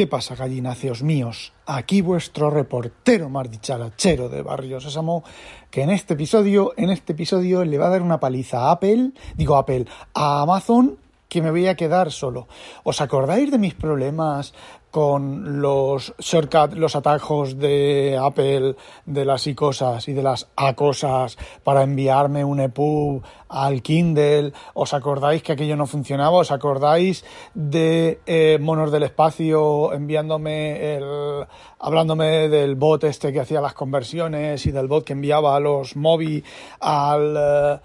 ¿Qué pasa, gallináceos míos? Aquí vuestro reportero más dicharachero de Barrio Sésamo, que en este episodio, en este episodio le va a dar una paliza a Apple, digo Apple, a Amazon, que me voy a quedar solo. ¿Os acordáis de mis problemas con los shortcuts, los atajos de Apple, de las y cosas y de las a cosas para enviarme un EPUB al Kindle. ¿Os acordáis que aquello no funcionaba? ¿Os acordáis de eh, Monos del Espacio enviándome el. hablándome del bot este que hacía las conversiones y del bot que enviaba a los móvil al. Eh,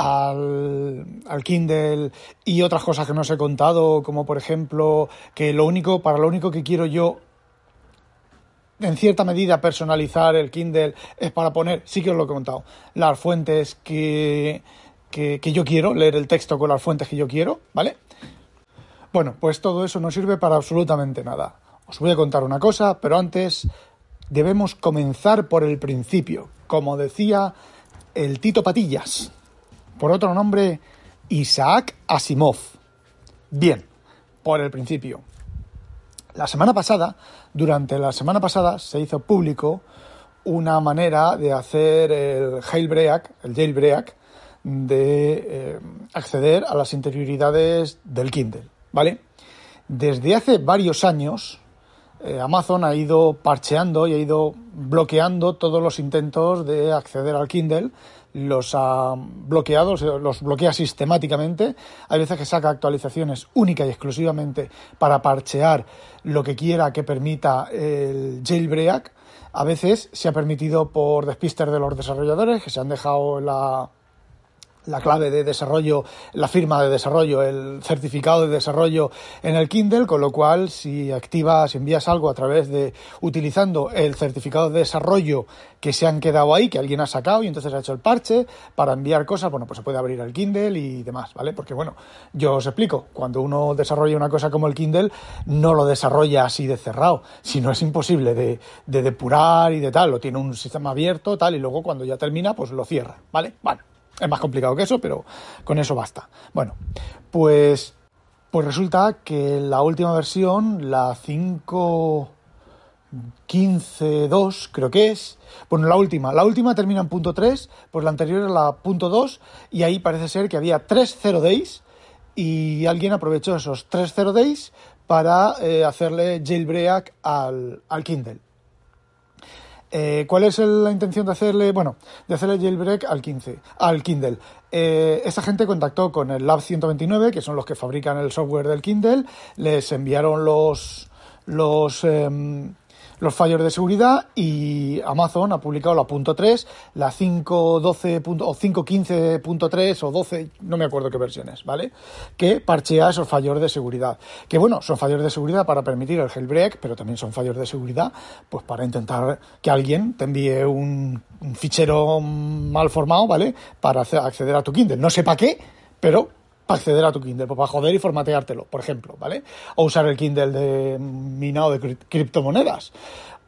al, al, Kindle y otras cosas que no os he contado, como por ejemplo que lo único, para lo único que quiero yo en cierta medida personalizar el Kindle es para poner, sí que os lo he contado, las fuentes que, que, que yo quiero, leer el texto con las fuentes que yo quiero, ¿vale? Bueno, pues todo eso no sirve para absolutamente nada. Os voy a contar una cosa, pero antes debemos comenzar por el principio, como decía el Tito Patillas por otro nombre Isaac Asimov. Bien, por el principio. La semana pasada, durante la semana pasada, se hizo público una manera de hacer el jailbreak, el jailbreak, de eh, acceder a las interioridades del Kindle, ¿vale? Desde hace varios años, eh, Amazon ha ido parcheando y ha ido bloqueando todos los intentos de acceder al Kindle los ha bloqueado, los bloquea sistemáticamente. Hay veces que saca actualizaciones única y exclusivamente para parchear lo que quiera que permita el jailbreak. A veces se ha permitido por despister de los desarrolladores que se han dejado la, la clave de desarrollo, la firma de desarrollo, el certificado de desarrollo en el Kindle, con lo cual si activas, envías algo a través de utilizando el certificado de desarrollo que se han quedado ahí, que alguien ha sacado y entonces ha hecho el parche para enviar cosas, bueno, pues se puede abrir el Kindle y demás, ¿vale? Porque bueno, yo os explico, cuando uno desarrolla una cosa como el Kindle, no lo desarrolla así de cerrado, sino es imposible de, de depurar y de tal, lo tiene un sistema abierto, tal, y luego cuando ya termina, pues lo cierra, ¿vale? Bueno es más complicado que eso, pero con eso basta. Bueno, pues, pues resulta que la última versión, la 5.15.2, creo que es. Bueno, la última. La última termina en punto 3, pues la anterior era la punto 2, y ahí parece ser que había 3 0 days, y alguien aprovechó esos 3 0 days para eh, hacerle jailbreak al, al Kindle. Eh, ¿Cuál es la intención de hacerle, bueno, de hacerle jailbreak al 15, al Kindle? Eh, esta gente contactó con el Lab 129, que son los que fabrican el software del Kindle, les enviaron los los em, los fallos de seguridad y Amazon ha publicado la punto .3, la 5.12 o 5.15.3 o 12, no me acuerdo qué versiones, ¿vale? Que parchea esos fallos de seguridad. Que bueno, son fallos de seguridad para permitir el jailbreak, pero también son fallos de seguridad pues para intentar que alguien te envíe un, un fichero mal formado, ¿vale? Para acceder a tu Kindle. No sé para qué, pero acceder a tu Kindle, pues para joder y formateártelo, por ejemplo, ¿vale? O usar el Kindle de minado de criptomonedas.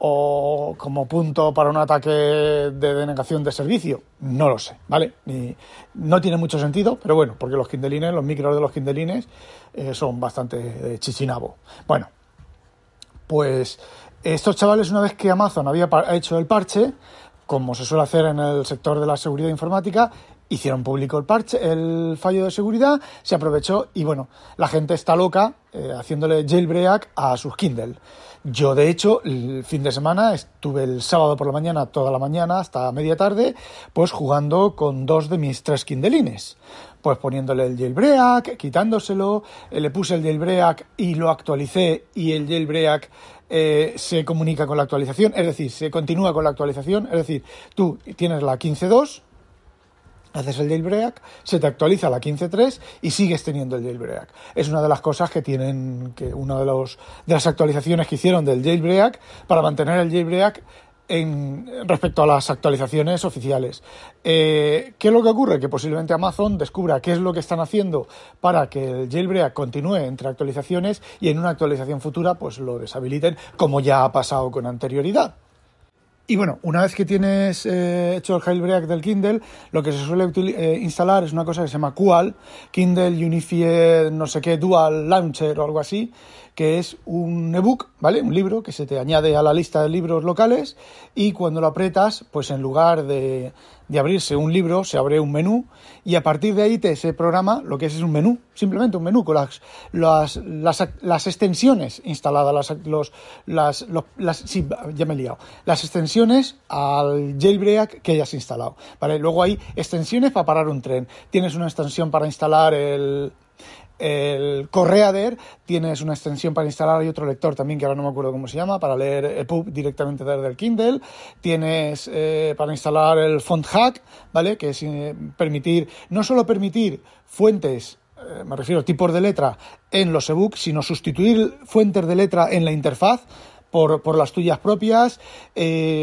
O como punto para un ataque de denegación de servicio. No lo sé, ¿vale? no tiene mucho sentido, pero bueno, porque los Kindleines, los micros de los Kindleines, eh, son bastante chichinabo. Bueno, pues estos chavales, una vez que Amazon había hecho el parche, como se suele hacer en el sector de la seguridad informática, hicieron público el parche, el fallo de seguridad, se aprovechó y bueno, la gente está loca eh, haciéndole jailbreak a sus Kindle. Yo, de hecho, el fin de semana estuve el sábado por la mañana, toda la mañana, hasta media tarde, pues jugando con dos de mis tres Kindleines. Pues poniéndole el jailbreak, quitándoselo, eh, le puse el jailbreak y lo actualicé y el jailbreak eh, se comunica con la actualización, es decir, se continúa con la actualización, es decir, tú tienes la 15.2 haces el jailbreak, se te actualiza la 15.3 y sigues teniendo el jailbreak. Es una de las cosas que tienen, que una de, de las actualizaciones que hicieron del jailbreak para mantener el jailbreak en, respecto a las actualizaciones oficiales. Eh, ¿Qué es lo que ocurre? Que posiblemente Amazon descubra qué es lo que están haciendo para que el jailbreak continúe entre actualizaciones y en una actualización futura pues lo deshabiliten como ya ha pasado con anterioridad. Y bueno, una vez que tienes eh, hecho el jailbreak del Kindle, lo que se suele eh, instalar es una cosa que se llama QAL, Kindle Unified no sé qué Dual Launcher o algo así, que es un ebook, ¿vale? Un libro que se te añade a la lista de libros locales y cuando lo apretas, pues en lugar de, de abrirse un libro, se abre un menú y a partir de ahí te se programa lo que es, es un menú, simplemente un menú con las, las, las, las extensiones instaladas, las, los, las, las, sí, ya me he liado, las extensiones al jailbreak que hayas instalado, ¿vale? Luego hay extensiones para parar un tren, tienes una extensión para instalar el el Correader, tienes una extensión para instalar y otro lector también que ahora no me acuerdo cómo se llama, para leer EPUB directamente desde el Kindle, tienes eh, para instalar el Font Hack, ¿vale? Que es eh, permitir, no solo permitir fuentes eh, me refiero a tipos de letra en los ebooks, sino sustituir fuentes de letra en la interfaz por, por las tuyas propias.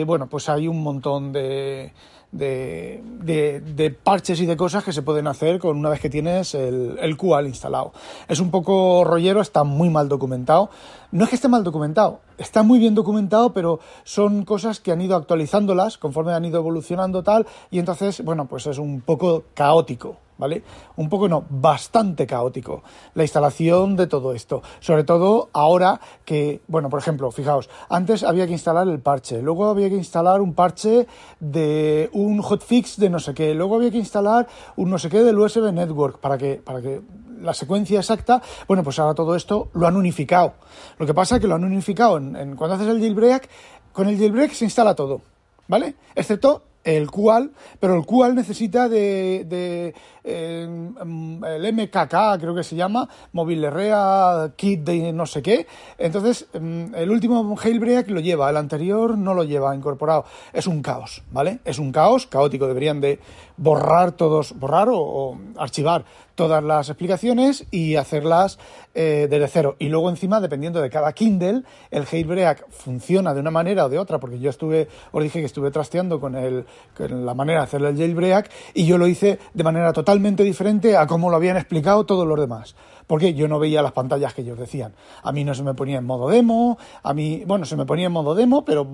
bueno, pues hay un montón de, de, de, parches y de cosas que se pueden hacer con una vez que tienes el, el QAL instalado. Es un poco rollero, está muy mal documentado. No es que esté mal documentado, está muy bien documentado, pero son cosas que han ido actualizándolas conforme han ido evolucionando tal, y entonces, bueno, pues es un poco caótico. ¿Vale? Un poco no, bastante caótico la instalación de todo esto. Sobre todo ahora que, bueno, por ejemplo, fijaos, antes había que instalar el parche, luego había que instalar un parche de un hotfix de no sé qué, luego había que instalar un no sé qué del USB Network para que, para que la secuencia exacta, bueno, pues ahora todo esto lo han unificado. Lo que pasa es que lo han unificado en, cuando haces el jailbreak, con el jailbreak se instala todo, ¿vale? Excepto el QAL, pero el QAL necesita de, de eh, el MKK, creo que se llama, Mobile Rea Kit de no sé qué. Entonces, mm, el último Jailbreak lo lleva, el anterior no lo lleva incorporado. Es un caos, ¿vale? Es un caos caótico. Deberían de borrar todos, borrar o archivar todas las explicaciones y hacerlas eh, desde cero. Y luego encima, dependiendo de cada Kindle, el jailbreak funciona de una manera o de otra, porque yo estuve, os dije que estuve trasteando con, el, la manera de hacer el jailbreak y yo lo hice de manera totalmente diferente a cómo lo habían explicado todos los demás. Porque yo no veía las pantallas que ellos decían. A mí no se me ponía en modo demo, a mí, bueno, se me ponía en modo demo, pero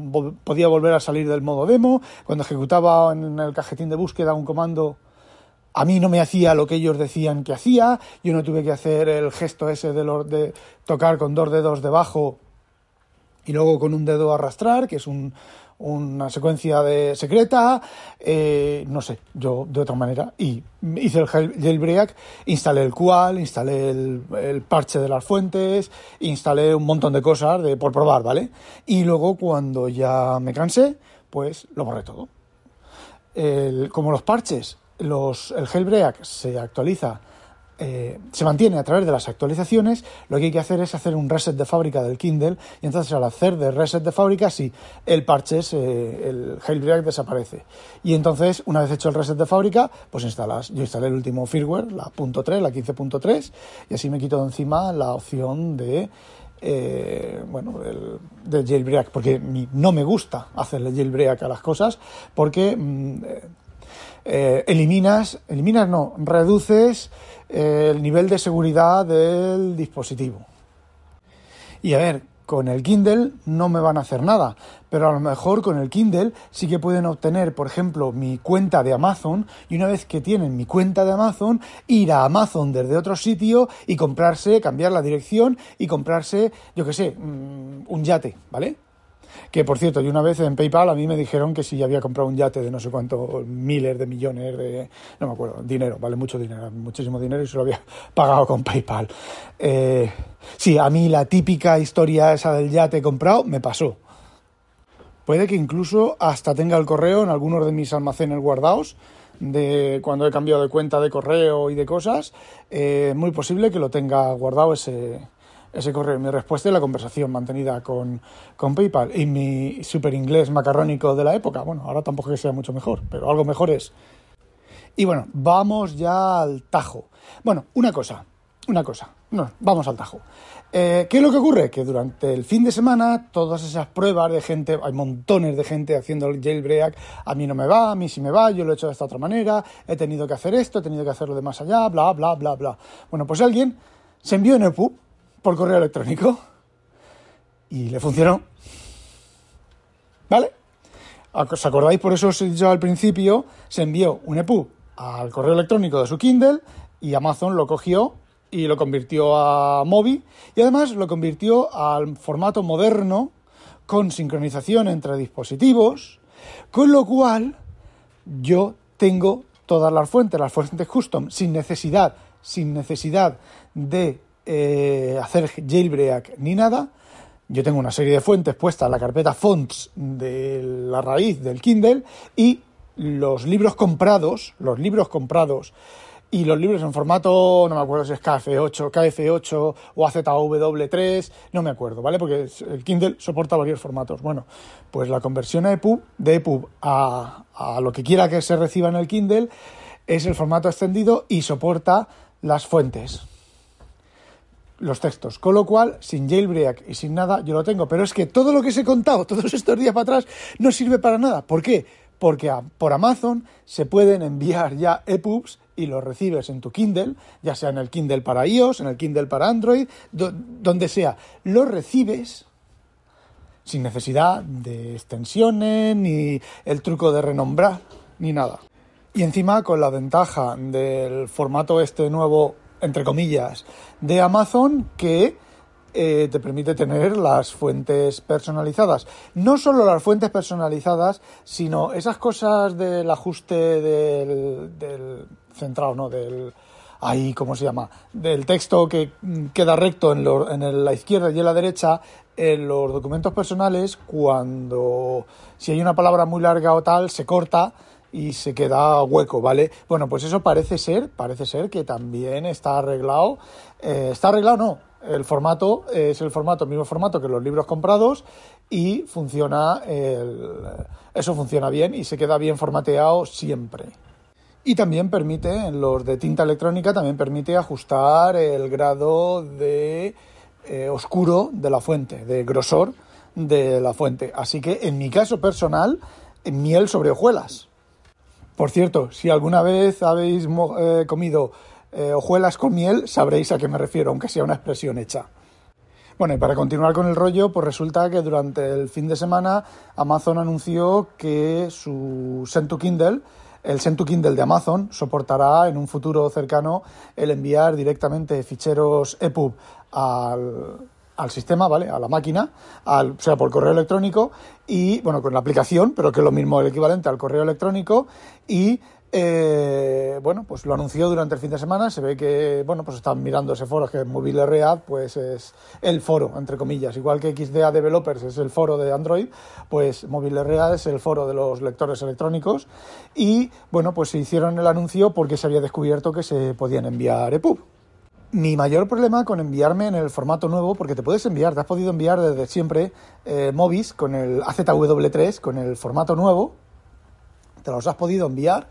podía volver a salir del modo demo. Cuando ejecutaba en el cajetín de búsqueda un comando a mí no me hacía lo que ellos decían que hacía, yo no tuve que hacer el gesto ese de, de tocar con dos dedos debajo y luego con un dedo arrastrar, que es una secuencia de secreta, eh, no sé, yo de otra manera. Y hice el jailbreak, instalé el QAL, instalé el, parche de las fuentes, instalé un montón de cosas de, por probar, ¿vale? Y luego cuando ya me cansé, pues lo borré todo. como los parches los, el jailbreak se actualiza, eh, se mantiene a través de las actualizaciones, lo que hay que hacer es hacer un reset de fábrica del Kindle y entonces al hacer de reset de fábrica, sí, el parche, el jailbreak desaparece. Y entonces, una vez hecho el reset de fábrica, pues instalas, yo instalé el último firmware, la .3, la 15.3, y así me quito de encima la opción de eh, bueno, del, jailbreak, porque no me gusta hacerle jailbreak a las cosas, porque mm, eh, eliminas, eliminas no, reduces eh, el nivel de seguridad del dispositivo. Y a ver, con el Kindle no me van a hacer nada, pero a lo mejor con el Kindle sí que pueden obtener, por ejemplo, mi cuenta de Amazon y una vez que tienen mi cuenta de Amazon, ir a Amazon desde otro sitio y comprarse, cambiar la dirección y comprarse, yo qué sé, mm, un yate, ¿vale? Que por cierto, y una vez en PayPal a mí me dijeron que si había comprado un yate de no sé cuántos miles de millones de. No me acuerdo, dinero, vale mucho dinero, muchísimo dinero y se lo había pagado con PayPal. Eh, sí, a mí la típica historia esa del yate comprado me pasó. Puede que incluso hasta tenga el correo en algunos de mis almacenes guardados de cuando he cambiado de cuenta de correo y de cosas, eh, muy posible que lo tenga guardado ese, ese correo. Mi respuesta es la conversación mantenida con, PayPal y mi super inglés macarrónico de la época. Bueno, ahora tampoco que sea mucho mejor, pero algo mejor es. Y bueno, vamos ya al tajo. Bueno, una cosa, una cosa. No, vamos al tajo. Eh, ¿Qué es lo que ocurre? Que durante el fin de semana todas esas pruebas de gente, hay montones de gente haciendo el jailbreak, a mí no me va, a mí sí me va, yo lo he hecho de esta otra manera, he tenido que hacer esto, he tenido que hacerlo de más allá, bla, bla, bla, bla. Bueno, pues alguien se envió en EPUB por correo electrónico y le funcionó. ¿Vale? ¿Os acordáis? Por eso os he dicho al principio, se envió un EPUB al correo electrónico de su Kindle y Amazon lo cogió y lo convirtió a Mobi y además lo convirtió al formato moderno con sincronización entre dispositivos, con lo cual yo tengo todas las fuentes, las fuentes custom, sin necesidad, sin necesidad de eh, hacer jailbreak ni nada. Yo tengo una serie de fuentes puestas en la carpeta fonts de la raíz del Kindle y los libros comprados, los libros comprados y los libros en formato, no me acuerdo si es KF8, KF8 o AZW3, no me acuerdo, ¿vale? Porque el Kindle soporta varios formatos. Bueno, pues la conversión a EPUB, de EPUB a, a lo que quiera que se reciba en el Kindle es el formato extendido y soporta las fuentes, los textos. Con lo cual, sin jailbreak y sin nada, yo lo tengo. Pero es que todo lo que os he contado todos estos días para atrás no sirve para nada. ¿Por qué? Porque por Amazon se pueden enviar ya EPUBs y los recibes en tu Kindle, ya sea en el Kindle para iOS, en el Kindle para Android, donde sea. Los recibes sin necesidad de extensiones, ni el truco de renombrar, ni nada. Y encima con la ventaja del formato este nuevo, entre comillas, de Amazon, que eh, te permite tener las fuentes personalizadas. No solo las fuentes personalizadas, sino esas cosas del ajuste del, del centrado, ¿no? Del, ahí, ¿cómo se llama? Del texto que queda recto en, en la izquierda y en la derecha, en los documentos personales, cuando si hay una palabra muy larga o tal, se corta y se queda hueco, ¿vale? Bueno, pues eso parece ser, parece ser que también está arreglado. Eh, está arreglado, no, el formato es el formato, el mismo formato que los libros comprados y funciona, eso funciona bien y se queda bien formateado siempre. Y también permite, en los de tinta electrónica, también permite ajustar el grado de eh, oscuro de la fuente, de grosor de la fuente. Así que en mi caso personal, miel sobre hojuelas. Por cierto, si alguna vez habéis eh, comido eh, hojuelas con miel, sabréis a qué me refiero, aunque sea una expresión hecha. Bueno, y para continuar con el rollo, pues resulta que durante el fin de semana Amazon anunció que su Send to Kindle, el Send to Kindle de Amazon, soportará en un futuro cercano el enviar directamente ficheros EPUB al, al sistema, ¿vale? A la máquina, al, o sea, por correo electrónico y, bueno, con la aplicación, pero que es lo mismo, el equivalente al correo electrónico y eh, bueno, pues lo anunció durante el fin de semana. Se ve que, bueno, pues están mirando ese foro que es Mobile Read, pues es el foro, entre comillas. Igual que XDA Developers es el foro de Android, pues Mobile Read es el foro de los lectores electrónicos. Y, bueno, pues se hicieron el anuncio porque se había descubierto que se podían enviar EPUB. Mi mayor problema con enviarme en el formato nuevo, porque te puedes enviar, te has podido enviar desde siempre eh, Movis con el AZW3, con el formato nuevo, te los has podido enviar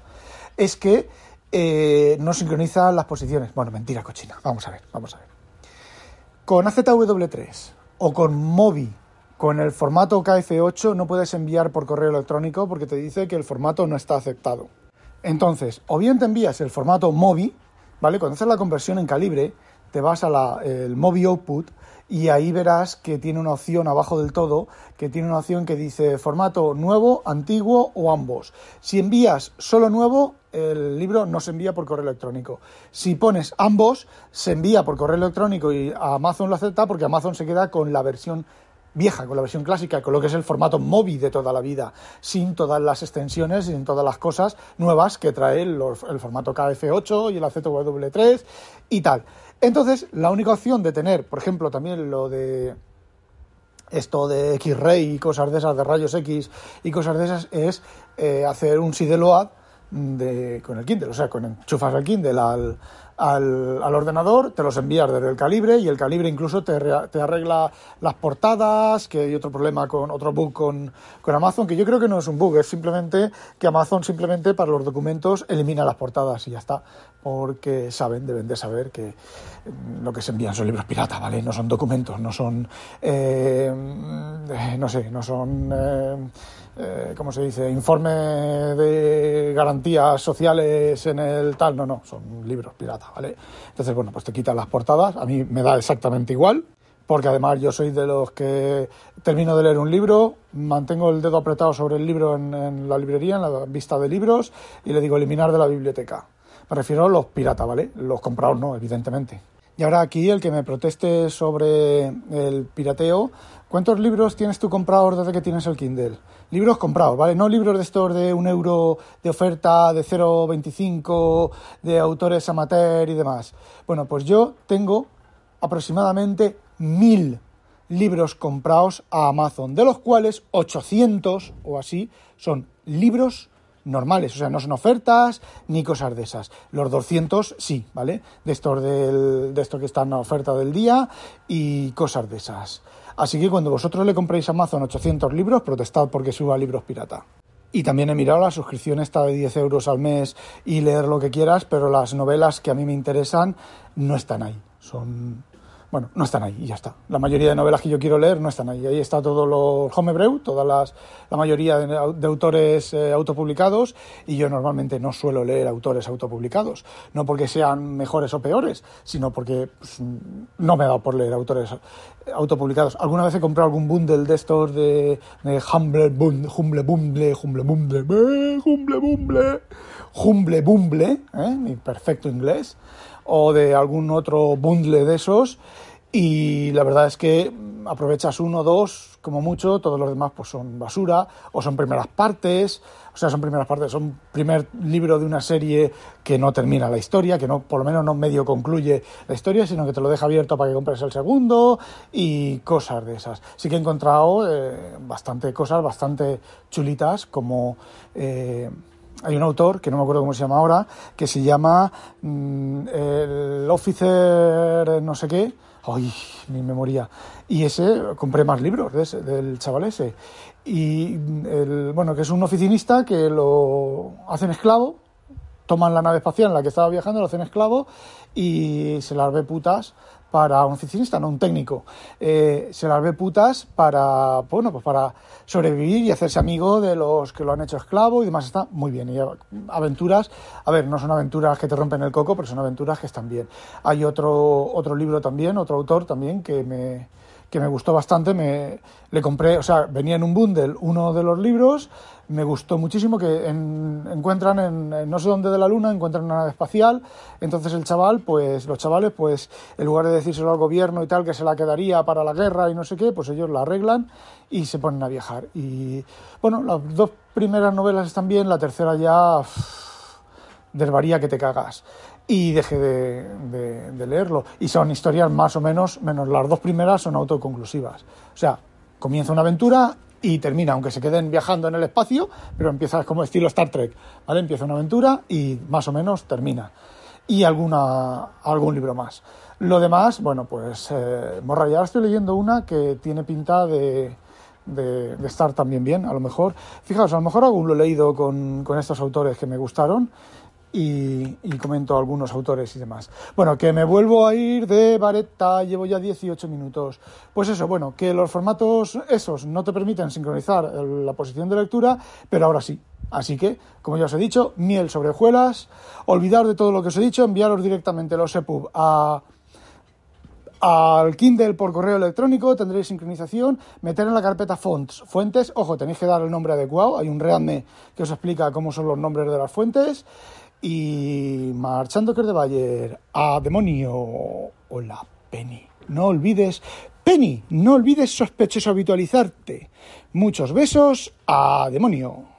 es que eh, no sincroniza las posiciones. Bueno, mentira cochina. Vamos a ver, vamos a ver. Con AZW3 o con Mobi, con el formato KF8, no puedes enviar por correo electrónico porque te dice que el formato no está aceptado. Entonces, o bien te envías el formato Mobi, Cuando haces la conversión en calibre, te vas a la, el Mobi Output y ahí verás que tiene una opción abajo del todo, que tiene una opción que dice formato nuevo, antiguo o ambos. Si envías solo nuevo, el libro no se envía por correo electrónico. Si pones ambos, se envía por correo electrónico y Amazon lo acepta porque Amazon se queda con la versión vieja, con la versión clásica, con lo que es el formato móvil de toda la vida, sin todas las extensiones sin todas las cosas nuevas que trae el, el formato KF8 y el AZW3 y tal. Entonces, la única opción de tener, por ejemplo, también lo de esto de X-Ray y cosas de esas, de rayos X y cosas de esas, es eh, hacer un SIDELOAD de, con el Kindle, o sea, con enchufas el Kindle al, al, al, ordenador, te los envías desde el calibre y el calibre incluso te, te, arregla las portadas, que hay otro problema con otro bug con, con, Amazon, que yo creo que no es un bug, es simplemente que Amazon simplemente para los documentos elimina las portadas y ya está, porque saben, deben de saber que lo que se envían son libros pirata, ¿vale? No son documentos, no son, eh, no sé, no son... Eh, eh, ¿cómo se dice?, informe de garantías sociales en el tal, no, no, son libros pirata, ¿vale? Entonces, bueno, pues te quitan las portadas, a mí me da exactamente igual, porque además yo soy de los que termino de leer un libro, mantengo el dedo apretado sobre el libro en, en la librería, en la vista de libros, y le digo eliminar de la biblioteca. Me refiero a los piratas, ¿vale? Los comprados no, evidentemente. Y ahora aquí el que me proteste sobre el pirateo, ¿cuántos libros tienes tú comprados desde que tienes el Kindle? Libros comprados, ¿vale? No libros de estos de un euro de oferta, de 0,25, de autores amateur y demás. Bueno, pues yo tengo aproximadamente mil libros comprados a Amazon, de los cuales 800 o así son libros normales, o sea, no son ofertas ni cosas de esas. Los 200 sí, ¿vale? De estos, del, de estos que están a oferta del día y cosas de esas. Así que cuando vosotros le compréis a Amazon 800 libros, protestad porque suba libros pirata. Y también he mirado la suscripción esta de 10 euros al mes y leer lo que quieras, pero las novelas que a mí me interesan no están ahí. Son bueno, no están ahí y ya está. La mayoría de novelas que yo quiero leer no están ahí. Ahí está todo los homebreu, todas las, la mayoría de, autores eh, autopublicados y yo normalmente no suelo leer autores autopublicados. No porque sean mejores o peores, sino porque pues, no me he dado por leer autores autopublicados. Alguna vez he comprado algún bundle de estos de, de Humble, Bumble, Humble Bumble, Humble Bumble, Humble Bumble, Humble Bumble, ¿eh? mi perfecto inglés o de algún otro bundle de esos y la verdad es que aprovechas uno dos como mucho, todos los demás pues son basura o son primeras partes, o sea, son primeras partes, son primer libro de una serie que no termina la historia, que no por lo menos no medio concluye la historia, sino que te lo deja abierto para que compres el segundo y cosas de esas. Sí que he encontrado eh, bastante cosas, bastante chulitas como... Eh, hay un autor, que no me acuerdo cómo se llama ahora, que se llama mm, el Officer no sé qué, ay, mi memoria, y ese, compré más libros de ese, del chaval ese, y el, bueno, que es un oficinista que lo hacen esclavo, toman la nave espacial en la que estaba viajando, lo hacen esclavo y se las ve putas para un oficinista, no un técnico. Eh, se las ve putas para, bueno, pues para sobrevivir y hacerse amigo de los que lo han hecho esclavo y demás. Está muy bien. Y aventuras, a ver, no son aventuras que te rompen el coco, pero son aventuras que están bien. Hay otro, otro libro también, otro autor también que me, que me gustó bastante. Me, le compré, o sea, venía en un bundle uno de los libros me gustó muchísimo que encuentran en, no sé dónde de la luna encuentran una nave espacial entonces el chaval pues los chavales pues en lugar de decírselo al gobierno y tal que se la quedaría para la guerra y no sé qué pues ellos la arreglan y se ponen a viajar y bueno las dos primeras novelas están bien la tercera ya desvaría que te cagas y dejé de, de leerlo y son historias más o menos menos las dos primeras son autoconclusivas o sea comienza una aventura y termina, aunque se queden viajando en el espacio, pero empieza como estilo Star Trek, ¿vale? Empieza una aventura y más o menos termina. Y alguna, algún libro más. Lo demás, bueno, pues eh, Morra, ya estoy leyendo una que tiene pinta de, de, estar también bien, a lo mejor. Fijaos, a lo mejor aún lo he leído con, con estos autores que me gustaron y, comento algunos autores y demás. Bueno, que me vuelvo a ir de vareta, llevo ya 18 minutos. Pues eso, bueno, que los formatos esos no te permiten sincronizar la posición de lectura, pero ahora sí. Así que, como ya os he dicho, miel sobre hojuelas, olvidar de todo lo que os he dicho, enviaros directamente los EPUB a al Kindle por correo electrónico, tendréis sincronización, meter en la carpeta fonts, fuentes, ojo, tenéis que dar el nombre adecuado, hay un readme que os explica cómo son los nombres de las fuentes, y marchando que de Bayer a demonio. Hola, Penny. No olvides, Penny, no olvides sospechoso habitualizarte. Muchos besos a demonio.